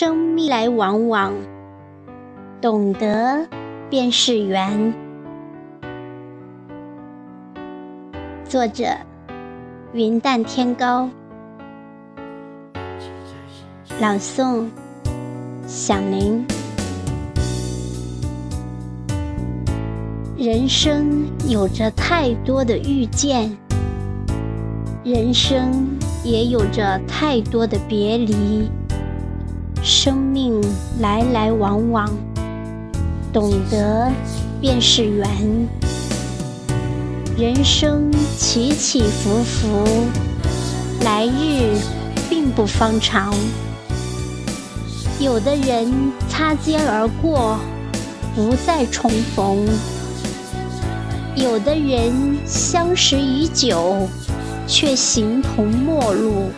生命来往往，懂得便是缘。作者：云淡天高。朗诵：响铃。人生有着太多的遇见，人生也有着太多的别离。生命来来往往，懂得便是缘。人生起起伏伏，来日并不方长。有的人擦肩而过，不再重逢；有的人相识已久，却形同陌路；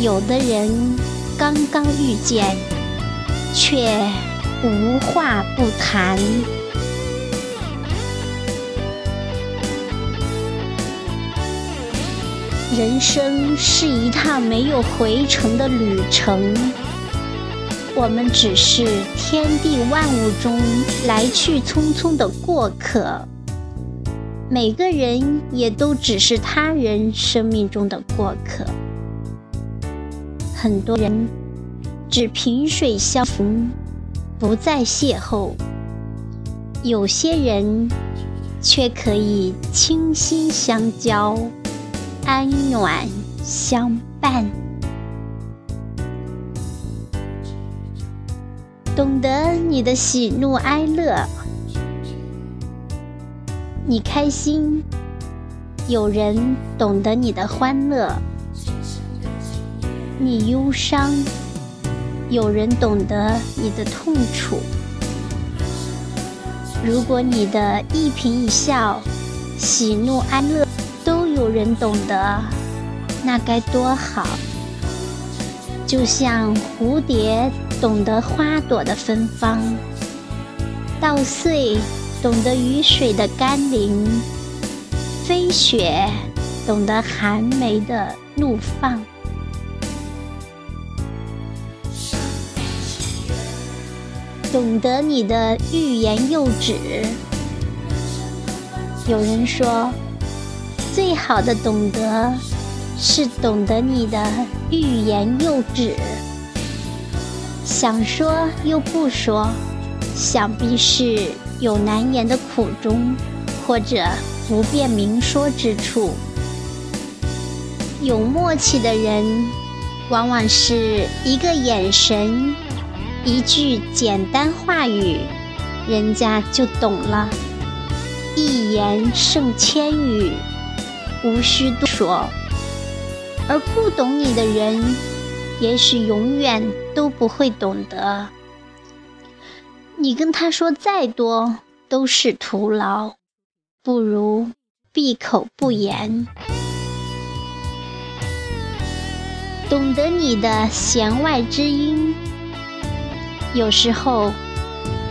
有的人。刚刚遇见，却无话不谈。人生是一趟没有回程的旅程，我们只是天地万物中来去匆匆的过客，每个人也都只是他人生命中的过客。很多人只萍水相逢，不再邂逅；有些人却可以倾心相交，安暖相伴。懂得你的喜怒哀乐，你开心，有人懂得你的欢乐。你忧伤，有人懂得你的痛楚。如果你的一颦一笑、喜怒哀乐都有人懂得，那该多好！就像蝴蝶懂得花朵的芬芳，稻穗懂得雨水的甘霖，飞雪懂得寒梅的怒放。懂得你的欲言又止。有人说，最好的懂得是懂得你的欲言又止。想说又不说，想必是有难言的苦衷，或者不便明说之处。有默契的人，往往是一个眼神。一句简单话语，人家就懂了。一言胜千语，无需多说。而不懂你的人，也许永远都不会懂得。你跟他说再多都是徒劳，不如闭口不言。懂得你的弦外之音。有时候，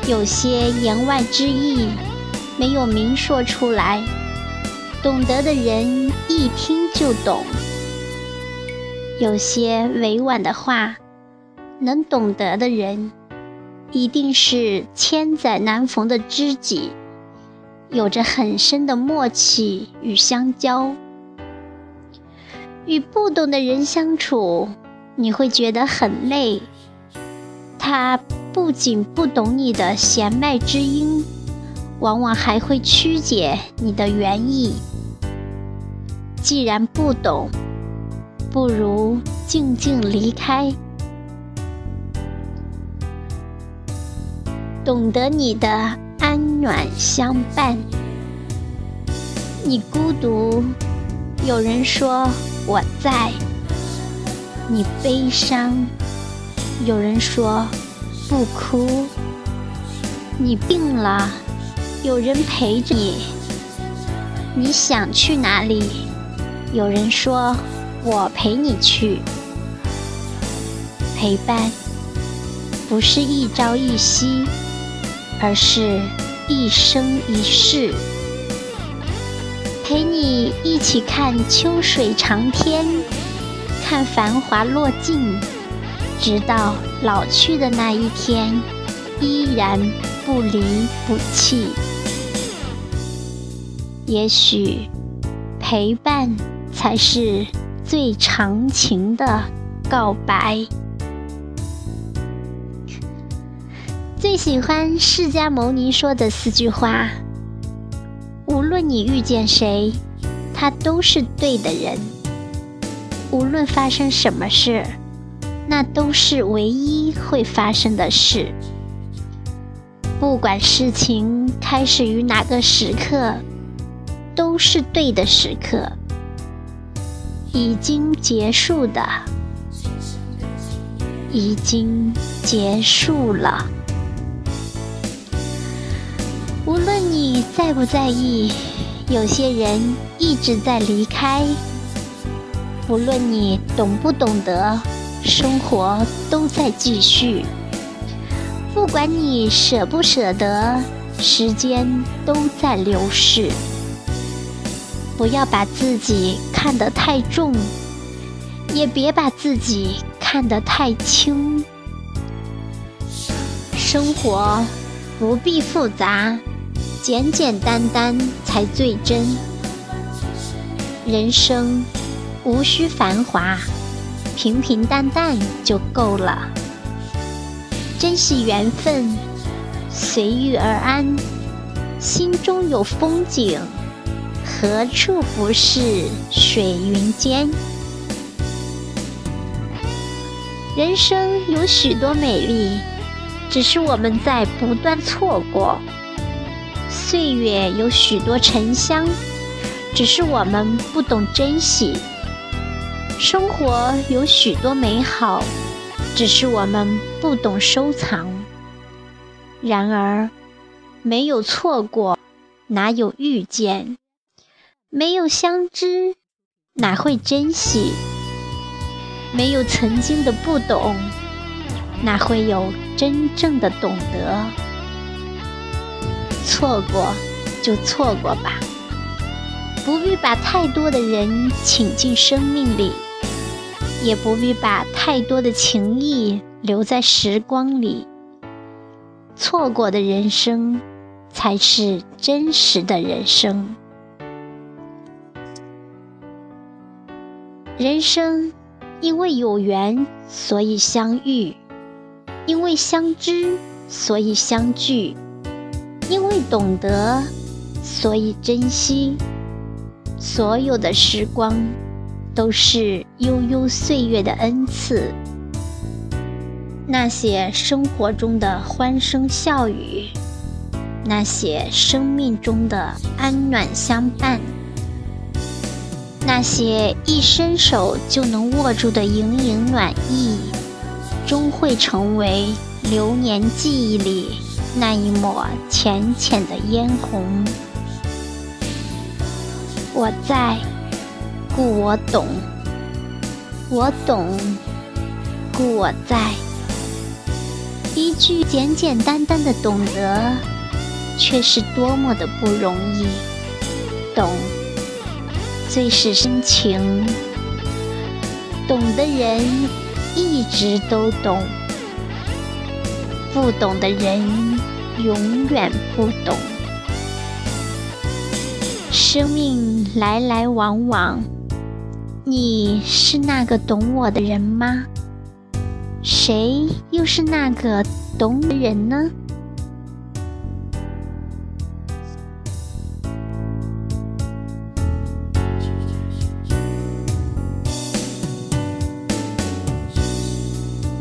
有些言外之意没有明说出来，懂得的人一听就懂；有些委婉的话，能懂得的人一定是千载难逢的知己，有着很深的默契与相交。与不懂的人相处，你会觉得很累。他不仅不懂你的弦脉之音，往往还会曲解你的原意。既然不懂，不如静静离开。懂得你的安暖相伴，你孤独，有人说我在；你悲伤。有人说不哭，你病了，有人陪着你；你想去哪里，有人说我陪你去。陪伴不是一朝一夕，而是一生一世。陪你一起看秋水长天，看繁华落尽。直到老去的那一天，依然不离不弃。也许，陪伴才是最长情的告白。最喜欢释迦牟尼说的四句话：无论你遇见谁，他都是对的人；无论发生什么事，那都是唯一会发生的事。不管事情开始于哪个时刻，都是对的时刻；已经结束的，已经结束了。无论你在不在意，有些人一直在离开；无论你懂不懂得，生活都在继续。不管你舍不舍得，时间都在流逝。不要把自己看得太重，也别把自己看得太轻。生活不必复杂。简简单单才最真，人生无需繁华，平平淡淡就够了。珍惜缘分，随遇而安，心中有风景，何处不是水云间？人生有许多美丽，只是我们在不断错过。岁月有许多沉香，只是我们不懂珍惜；生活有许多美好，只是我们不懂收藏。然而，没有错过，哪有遇见？没有相知，哪会珍惜？没有曾经的不懂，哪会有真正的懂得？错过就错过吧，不必把太多的人请进生命里，也不必把太多的情谊留在时光里。错过的人生，才是真实的人生。人生因为有缘，所以相遇；因为相知，所以相聚。因为懂得，所以珍惜。所有的时光，都是悠悠岁月的恩赐。那些生活中的欢声笑语，那些生命中的安暖相伴，那些一伸手就能握住的盈盈暖意，终会成为流年记忆里。那一抹浅浅的嫣红，我在，故我懂；我懂，故我在。一句简简单单的懂得，却是多么的不容易。懂，最是深情。懂的人，一直都懂。不懂的人永远不懂。生命来来往往，你是那个懂我的人吗？谁又是那个懂的人呢？